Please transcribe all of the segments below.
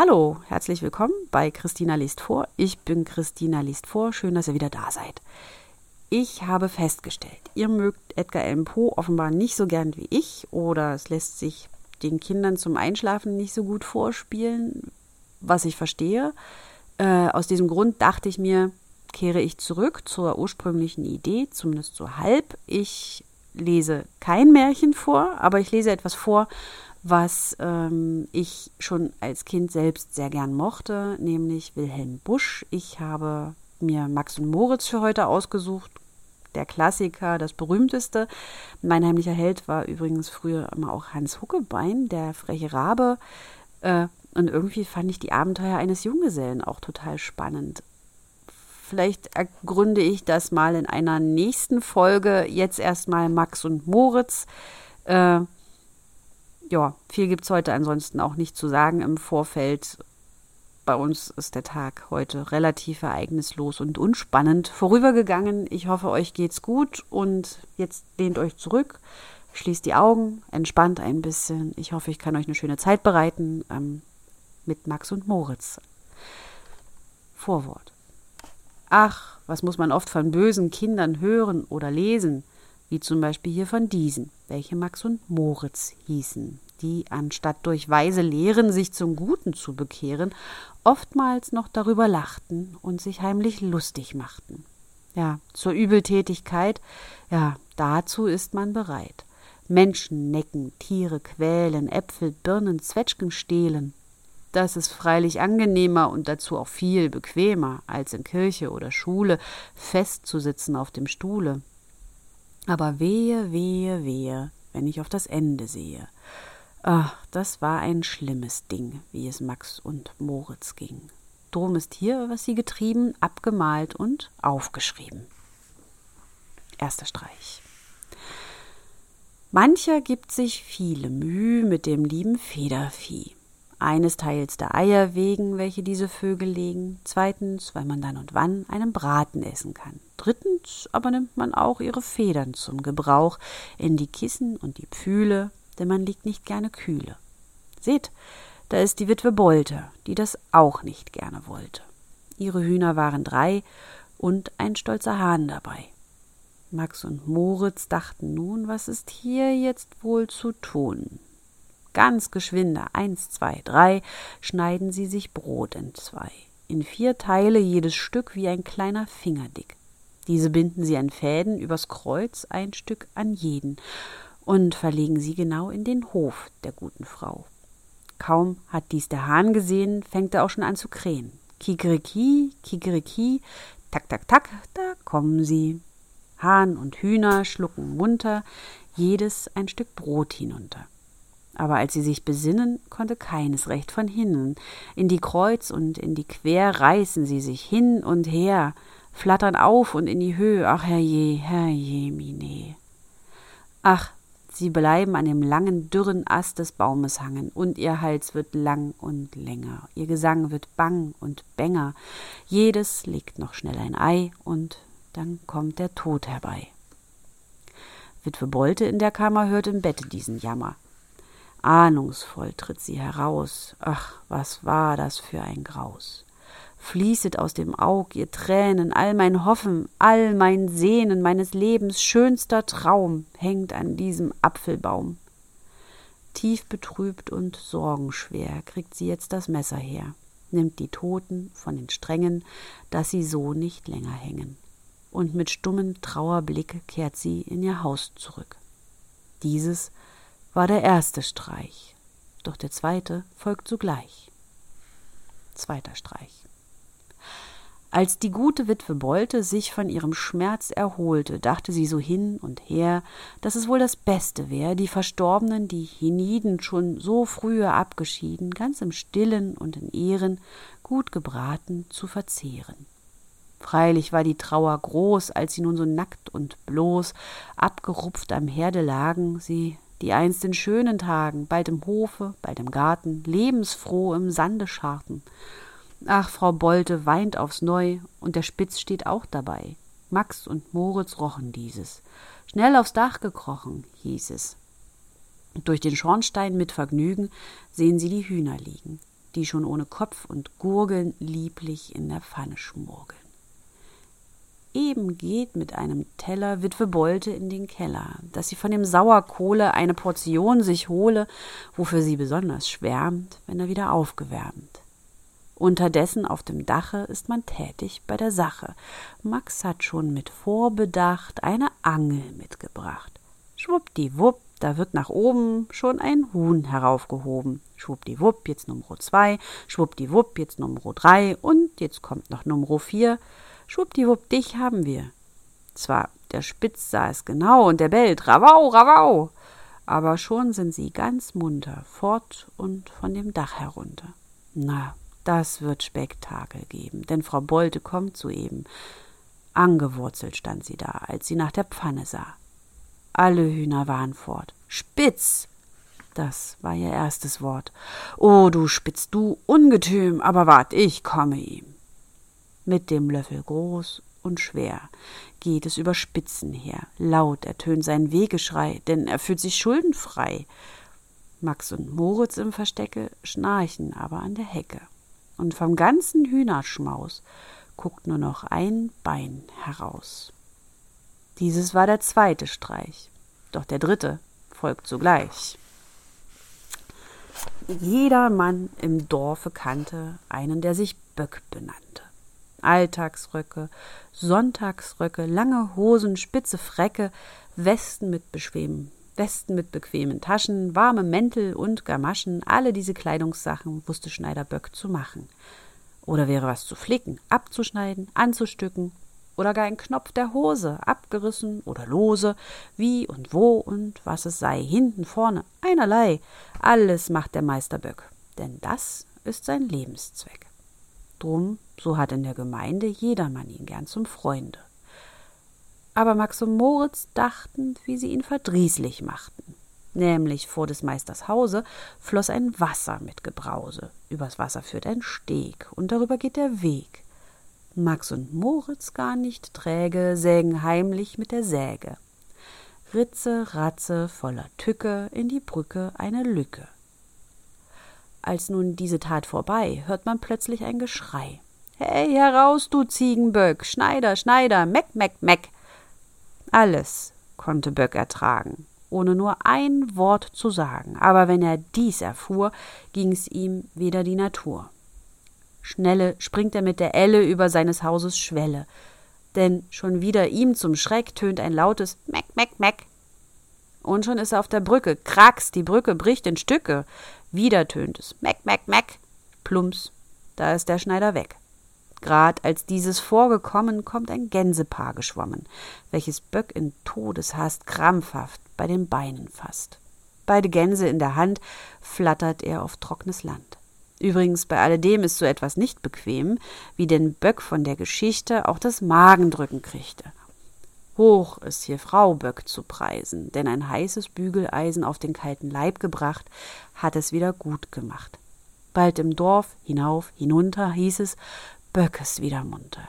Hallo, herzlich willkommen bei Christina liest vor. Ich bin Christina liest vor. Schön, dass ihr wieder da seid. Ich habe festgestellt, ihr mögt Edgar Allan Poe offenbar nicht so gern wie ich oder es lässt sich den Kindern zum Einschlafen nicht so gut vorspielen, was ich verstehe. Äh, aus diesem Grund dachte ich mir, kehre ich zurück zur ursprünglichen Idee, zumindest so halb. Ich lese kein Märchen vor, aber ich lese etwas vor, was ähm, ich schon als Kind selbst sehr gern mochte, nämlich Wilhelm Busch. Ich habe mir Max und Moritz für heute ausgesucht. Der Klassiker, das berühmteste. Mein heimlicher Held war übrigens früher immer auch Hans Huckebein, der freche Rabe. Äh, und irgendwie fand ich die Abenteuer eines Junggesellen auch total spannend. Vielleicht ergründe ich das mal in einer nächsten Folge. Jetzt erstmal Max und Moritz. Äh, ja, viel gibt es heute ansonsten auch nicht zu sagen im Vorfeld. Bei uns ist der Tag heute relativ ereignislos und unspannend vorübergegangen. Ich hoffe, euch geht's gut und jetzt lehnt euch zurück, schließt die Augen, entspannt ein bisschen. Ich hoffe, ich kann euch eine schöne Zeit bereiten ähm, mit Max und Moritz. Vorwort. Ach, was muss man oft von bösen Kindern hören oder lesen, wie zum Beispiel hier von diesen, welche Max und Moritz hießen, die, anstatt durch weise Lehren sich zum Guten zu bekehren, oftmals noch darüber lachten und sich heimlich lustig machten. Ja, zur Übeltätigkeit, ja, dazu ist man bereit. Menschen necken, Tiere quälen, Äpfel, Birnen, Zwetschgen stehlen, das ist freilich angenehmer und dazu auch viel bequemer, als in Kirche oder Schule festzusitzen auf dem Stuhle. Aber wehe, wehe, wehe, wenn ich auf das Ende sehe. Ach, das war ein schlimmes Ding, wie es Max und Moritz ging. Drum ist hier, was sie getrieben, abgemalt und aufgeschrieben. Erster Streich. Mancher gibt sich viele Mühe mit dem lieben Federvieh. Eines Teils der Eier wegen, welche diese Vögel legen. Zweitens, weil man dann und wann einen Braten essen kann. Drittens aber nimmt man auch ihre Federn zum Gebrauch in die Kissen und die Pfühle, denn man liegt nicht gerne kühle. Seht, da ist die Witwe Bolte, die das auch nicht gerne wollte. Ihre Hühner waren drei und ein stolzer Hahn dabei. Max und Moritz dachten nun, was ist hier jetzt wohl zu tun? Ganz geschwinde, eins, zwei, drei, schneiden sie sich Brot in zwei, in vier Teile jedes Stück wie ein kleiner Finger dick. Diese binden sie an Fäden übers Kreuz ein Stück an jeden und verlegen sie genau in den Hof der guten Frau. Kaum hat dies der Hahn gesehen, fängt er auch schon an zu krähen. Kikeriki, Kikeriki, tak, tak, tak, da kommen sie. Hahn und Hühner schlucken munter jedes ein Stück Brot hinunter aber als sie sich besinnen, konnte keines recht von hinnen. In die Kreuz und in die Quer reißen sie sich hin und her, flattern auf und in die Höhe, ach herrje, herrje, mine. Ach, sie bleiben an dem langen, dürren Ast des Baumes hangen, und ihr Hals wird lang und länger, ihr Gesang wird bang und bänger, jedes legt noch schnell ein Ei, und dann kommt der Tod herbei. Witwe Bolte in der Kammer hört im Bette diesen Jammer. Ahnungsvoll tritt sie heraus. Ach, was war das für ein Graus. Fließet aus dem Aug ihr Tränen, all mein Hoffen, all mein Sehnen, meines Lebens schönster Traum hängt an diesem Apfelbaum. Tief betrübt und sorgenschwer kriegt sie jetzt das Messer her, nimmt die Toten von den Strängen, dass sie so nicht länger hängen. Und mit stummem Trauerblick kehrt sie in ihr Haus zurück. Dieses war der erste Streich, doch der zweite folgt sogleich. Zweiter Streich. Als die gute Witwe Bolte sich von ihrem Schmerz erholte, dachte sie so hin und her, dass es wohl das Beste wäre, die Verstorbenen, die hienieden schon so frühe abgeschieden, ganz im Stillen und in Ehren, gut gebraten zu verzehren. Freilich war die Trauer groß, als sie nun so nackt und bloß, abgerupft am Herde lagen, sie die einst in schönen Tagen, bald im Hofe, bald im Garten, lebensfroh im Sande scharten. Ach, Frau Bolte weint aufs Neu, und der Spitz steht auch dabei. Max und Moritz rochen dieses. Schnell aufs Dach gekrochen, hieß es. Durch den Schornstein mit Vergnügen sehen sie die Hühner liegen. die schon ohne Kopf und Gurgeln lieblich in der Pfanne schmurgeln. Eben geht mit einem Teller Witwe Bolte in den Keller, dass sie von dem Sauerkohle eine Portion sich hole, wofür sie besonders schwärmt, wenn er wieder aufgewärmt. Unterdessen auf dem Dache ist man tätig bei der Sache. Max hat schon mit Vorbedacht eine Angel mitgebracht. Schwuppdiwupp, da wird nach oben schon ein Huhn heraufgehoben. Schwuppdiwupp, jetzt Nummer zwei, schwuppdiwupp, jetzt Nummer drei und jetzt kommt noch Nummer vier. Schwuppdiwupp, dich haben wir. Zwar, der Spitz sah es genau und der bellt, Rawau, Rawau, aber schon sind sie ganz munter fort und von dem Dach herunter. Na, das wird Spektakel geben, denn Frau Bolte kommt soeben. Angewurzelt stand sie da, als sie nach der Pfanne sah. Alle Hühner waren fort. Spitz! Das war ihr erstes Wort. O du Spitz, du Ungetüm, aber wart, ich komme ihm. Mit dem Löffel groß und schwer geht es über Spitzen her. Laut ertönt sein Wehgeschrei, denn er fühlt sich schuldenfrei. Max und Moritz im Verstecke schnarchen aber an der Hecke und vom ganzen Hühnerschmaus guckt nur noch ein Bein heraus. Dieses war der zweite Streich, doch der dritte folgt sogleich. Jeder Mann im Dorfe kannte einen, der sich Böck benannte. Alltagsröcke, Sonntagsröcke, lange Hosen, spitze Frecke, Westen mit beschwem Westen mit bequemen Taschen, warme Mäntel und Gamaschen, alle diese Kleidungssachen wusste Schneider Böck zu machen. Oder wäre was zu flicken, abzuschneiden, anzustücken, oder gar ein Knopf der Hose, abgerissen oder lose, wie und wo und was es sei, hinten, vorne, einerlei, alles macht der Meister Böck, denn das ist sein Lebenszweck. Drum, so hat in der Gemeinde jedermann ihn gern zum Freunde aber Max und Moritz dachten, wie sie ihn verdrießlich machten. Nämlich vor des Meisters Hause floß ein Wasser mit Gebrause, übers Wasser führt ein Steg, und darüber geht der Weg. Max und Moritz gar nicht träge, sägen heimlich mit der Säge. Ritze, Ratze, voller Tücke, in die Brücke eine Lücke. Als nun diese Tat vorbei, hört man plötzlich ein Geschrei. Hey, heraus, du Ziegenböck, Schneider, Schneider, Meck, Meck, Meck. Alles konnte Böck ertragen, ohne nur ein Wort zu sagen, aber wenn er dies erfuhr, ging's ihm wieder die Natur. Schnelle springt er mit der Elle über seines Hauses Schwelle, denn schon wieder ihm zum Schreck tönt ein lautes Meck, Meck, Meck. Und schon ist er auf der Brücke, kracks, die Brücke bricht in Stücke. Wieder tönt es Meck, Meck, Meck. Plumps, da ist der Schneider weg. Grad als dieses vorgekommen, kommt ein Gänsepaar geschwommen, welches Böck in Todeshast krampfhaft bei den Beinen fasst. Beide Gänse in der Hand flattert er auf trockenes Land. Übrigens, bei alledem ist so etwas nicht bequem, wie denn Böck von der Geschichte auch das Magendrücken kriegte. Hoch ist hier Frau Böck zu preisen, denn ein heißes Bügeleisen auf den kalten Leib gebracht, hat es wieder gut gemacht. Bald im Dorf, hinauf, hinunter, hieß es, Böckes wieder munter.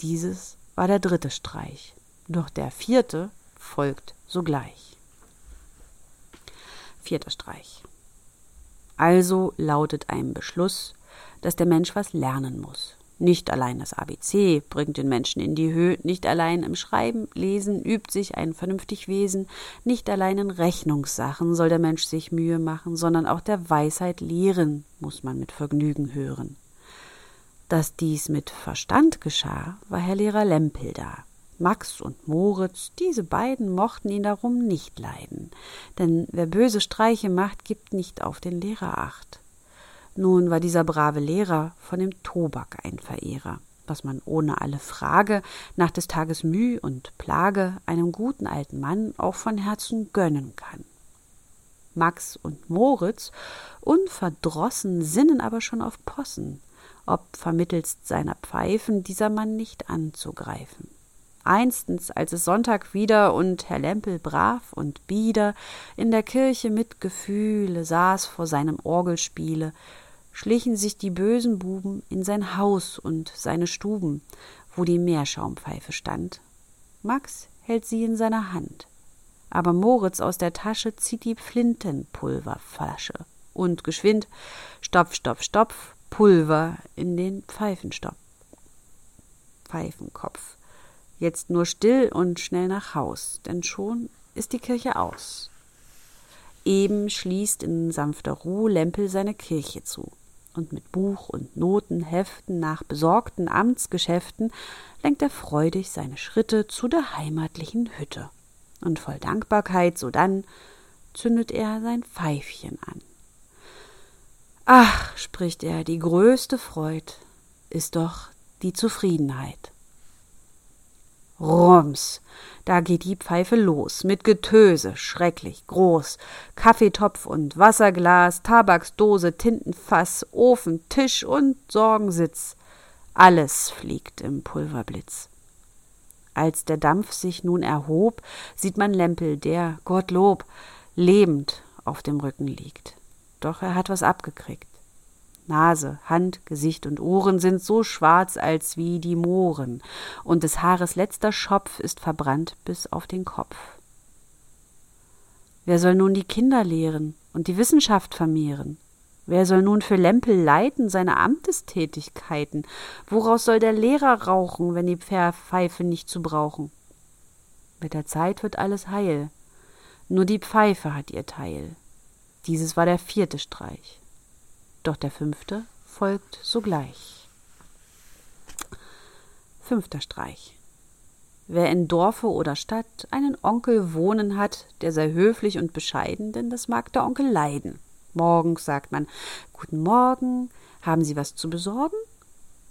Dieses war der dritte Streich, doch der vierte folgt sogleich. Vierter Streich. Also lautet ein Beschluss, dass der Mensch was lernen muss. Nicht allein das ABC bringt den Menschen in die Höhe, nicht allein im Schreiben, Lesen übt sich ein vernünftig Wesen, nicht allein in Rechnungssachen soll der Mensch sich Mühe machen, sondern auch der Weisheit lehren muss man mit Vergnügen hören. Dass dies mit Verstand geschah, war Herr Lehrer Lempel da. Max und Moritz, diese beiden mochten ihn darum nicht leiden, denn wer böse Streiche macht, gibt nicht auf den Lehrer acht. Nun war dieser brave Lehrer von dem Tobak ein Verehrer, was man ohne alle Frage nach des Tages Müh und Plage einem guten alten Mann auch von Herzen gönnen kann. Max und Moritz, unverdrossen, sinnen aber schon auf Possen, ob vermittelst seiner Pfeifen dieser Mann nicht anzugreifen. Einstens, als es Sonntag wieder und Herr Lempel brav und bieder in der Kirche mit Gefühle saß vor seinem Orgelspiele, schlichen sich die bösen Buben in sein Haus und seine Stuben, wo die Meerschaumpfeife stand. Max hält sie in seiner Hand, aber Moritz aus der Tasche zieht die Flintenpulverflasche und geschwind Stopf, Stopf, Stopf, Pulver in den Pfeifenstopp. Pfeifenkopf. Jetzt nur still und schnell nach Haus, denn schon ist die Kirche aus. Eben schließt in sanfter Ruhe Lempel seine Kirche zu. Und mit Buch und Noten, Heften nach besorgten Amtsgeschäften lenkt er freudig seine Schritte zu der heimatlichen Hütte. Und voll Dankbarkeit sodann zündet er sein Pfeifchen an. Ach, spricht er, die größte Freud ist doch die Zufriedenheit. Rums, da geht die Pfeife los, mit Getöse, schrecklich groß. Kaffeetopf und Wasserglas, Tabaksdose, Tintenfass, Ofen, Tisch und Sorgensitz. Alles fliegt im Pulverblitz. Als der Dampf sich nun erhob, sieht man Lempel, der, Gottlob, lebend auf dem Rücken liegt. Doch er hat was abgekriegt. Nase, Hand, Gesicht und Ohren sind so schwarz als wie die Mooren, und des Haares letzter Schopf ist verbrannt bis auf den Kopf. Wer soll nun die Kinder lehren und die Wissenschaft vermehren? Wer soll nun für Lempel leiten seine Amtestätigkeiten? Woraus soll der Lehrer rauchen, wenn die Pfeife nicht zu brauchen? Mit der Zeit wird alles heil. Nur die Pfeife hat ihr Teil. Dieses war der vierte Streich doch der fünfte folgt sogleich. Fünfter Streich. Wer in Dorfe oder Stadt einen Onkel wohnen hat, der sei höflich und bescheiden, denn das mag der Onkel leiden. Morgens sagt man Guten Morgen, haben Sie was zu besorgen?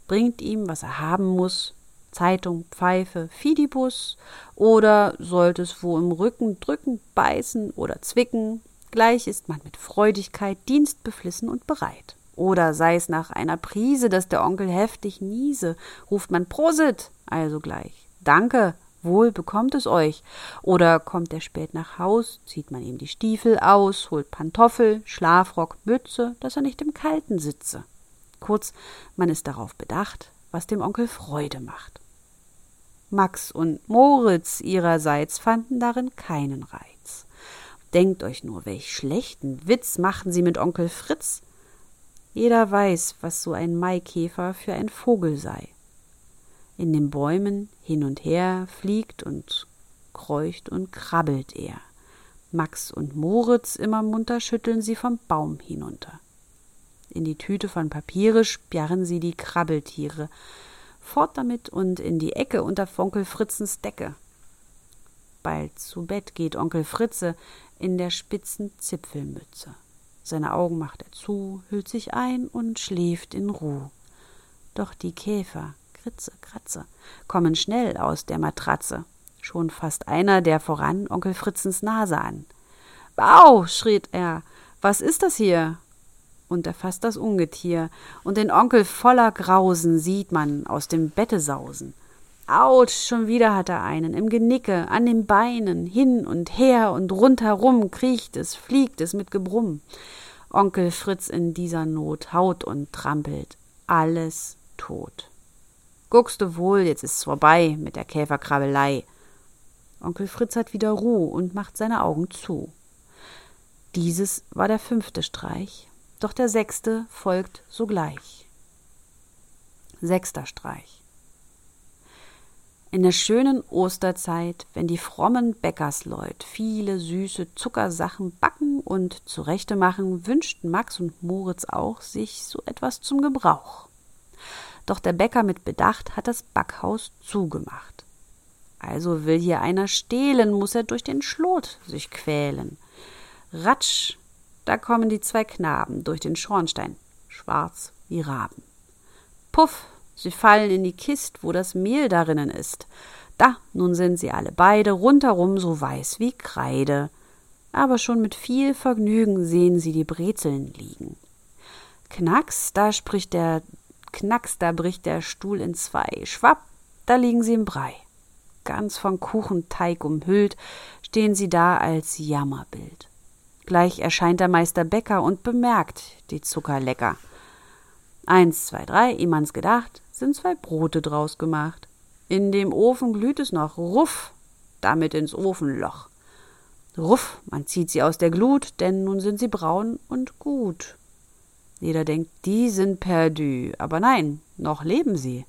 Bringt ihm, was er haben muss, Zeitung, Pfeife, Fidibus, oder sollte es wo im Rücken drücken, beißen oder zwicken, Gleich ist man mit Freudigkeit dienstbeflissen und bereit. Oder sei es nach einer Prise, dass der Onkel heftig niese, ruft man Prosit, also gleich. Danke, wohl bekommt es euch. Oder kommt er spät nach Haus, zieht man ihm die Stiefel aus, holt Pantoffel, Schlafrock, Mütze, dass er nicht im Kalten sitze. Kurz, man ist darauf bedacht, was dem Onkel Freude macht. Max und Moritz ihrerseits fanden darin keinen Reiz. Denkt euch nur, welch schlechten Witz machten sie mit Onkel Fritz. Jeder weiß, was so ein Maikäfer für ein Vogel sei. In den Bäumen hin und her fliegt und kreucht und krabbelt er. Max und Moritz immer munter schütteln sie vom Baum hinunter. In die Tüte von Papiere sperren sie die Krabbeltiere. Fort damit und in die Ecke unter Onkel Fritzens Decke. Bald zu Bett geht Onkel Fritze, in der spitzen Zipfelmütze. Seine Augen macht er zu, hüllt sich ein und schläft in Ruh. Doch die Käfer, Kritze, Kratze, kommen schnell aus der Matratze. Schon fasst einer der voran Onkel Fritzens Nase an. Bau, schriet er, was ist das hier? Und er fasst das Ungetier, und den Onkel voller Grausen sieht man aus dem Bette sausen. Autsch, schon wieder hat er einen, im Genicke, an den Beinen, hin und her und rundherum kriecht es, fliegt es mit Gebrumm. Onkel Fritz in dieser Not haut und trampelt, alles tot. Guckst du wohl, jetzt ist's vorbei mit der Käferkrabbelei. Onkel Fritz hat wieder Ruhe und macht seine Augen zu. Dieses war der fünfte Streich, doch der sechste folgt sogleich. Sechster Streich. In der schönen Osterzeit, wenn die frommen Bäckersleut viele süße Zuckersachen backen und zurechte machen, wünschten Max und Moritz auch sich so etwas zum Gebrauch. Doch der Bäcker mit Bedacht hat das Backhaus zugemacht. Also will hier einer stehlen, muss er durch den Schlot sich quälen. Ratsch, da kommen die zwei Knaben durch den Schornstein, schwarz wie Raben. Puff, Sie fallen in die Kist, wo das Mehl darinnen ist. Da, nun sind sie alle beide rundherum so weiß wie Kreide. Aber schon mit viel Vergnügen sehen sie die Brezeln liegen. Knacks, da spricht der Knacks, da bricht der Stuhl in zwei. Schwapp, da liegen sie im Brei. Ganz von Kuchenteig umhüllt, stehen sie da als Jammerbild. Gleich erscheint der Meister Bäcker und bemerkt die Zuckerlecker. Eins, zwei, drei, ihm ans gedacht, sind zwei Brote draus gemacht. In dem Ofen glüht es noch, ruff, damit ins Ofenloch. Ruff, man zieht sie aus der Glut, denn nun sind sie braun und gut. Jeder denkt, die sind perdu, aber nein, noch leben sie.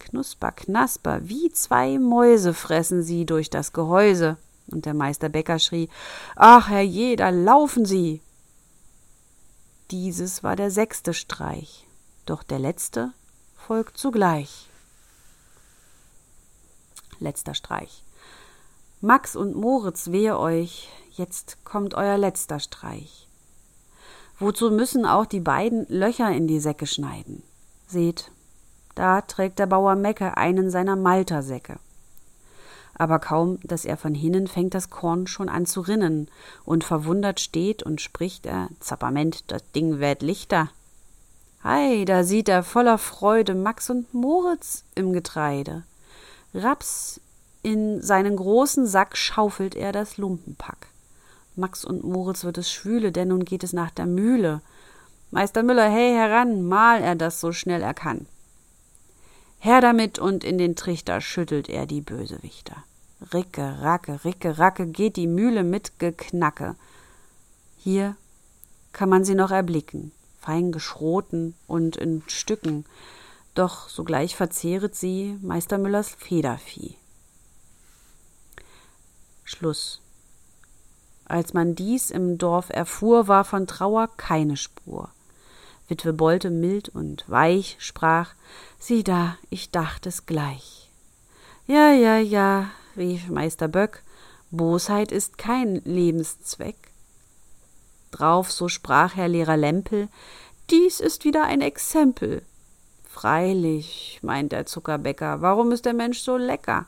Knusper, knasper, wie zwei Mäuse fressen sie durch das Gehäuse. Und der Meister Bäcker schrie, Ach, Herr je, da laufen sie. Dieses war der sechste Streich, doch der letzte folgt zugleich. Letzter Streich. Max und Moritz, wehe euch, jetzt kommt euer letzter Streich. Wozu müssen auch die beiden Löcher in die Säcke schneiden? Seht, da trägt der Bauer Mecke einen seiner Maltersäcke. Aber kaum, dass er von hinnen fängt das Korn schon an zu rinnen, und verwundert steht und spricht er, Zapperment, das Ding werd lichter. Hei, da sieht er voller Freude Max und Moritz im Getreide. Raps in seinen großen Sack schaufelt er das Lumpenpack. Max und Moritz wird es schwüle, denn nun geht es nach der Mühle. Meister Müller, hey heran, mal er das so schnell er kann. Her damit und in den Trichter schüttelt er die Bösewichter. Ricke, racke, ricke, racke geht die Mühle mit Geknacke. Hier kann man sie noch erblicken, fein geschroten und in Stücken, doch sogleich verzehret sie Meister Müllers Federvieh. Schluss. Als man dies im Dorf erfuhr, war von Trauer keine Spur. Witwe Bolte mild und weich sprach, sieh da, ich dacht es gleich. Ja, ja, ja, rief Meister Böck, Bosheit ist kein Lebenszweck. Drauf so sprach Herr Lehrer Lempel, dies ist wieder ein Exempel. Freilich, meint der Zuckerbäcker, warum ist der Mensch so lecker?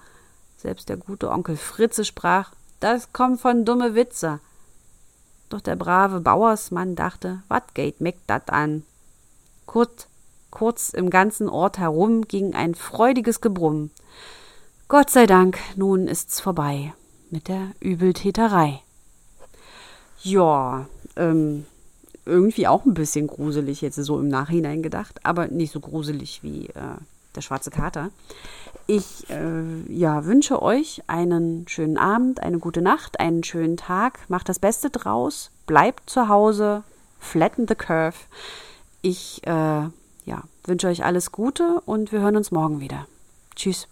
Selbst der gute Onkel Fritze sprach, das kommt von dumme Witze. Doch der brave Bauersmann dachte, wat geht mich dat an? Kurz, kurz im ganzen Ort herum ging ein freudiges Gebrumm. Gott sei Dank, nun ist's vorbei mit der Übeltäterei. Ja, ähm, irgendwie auch ein bisschen gruselig jetzt so im Nachhinein gedacht, aber nicht so gruselig wie äh, der schwarze Kater. Ich äh, ja, wünsche euch einen schönen Abend, eine gute Nacht, einen schönen Tag. Macht das Beste draus, bleibt zu Hause, flatten the curve. Ich äh, ja, wünsche euch alles Gute und wir hören uns morgen wieder. Tschüss.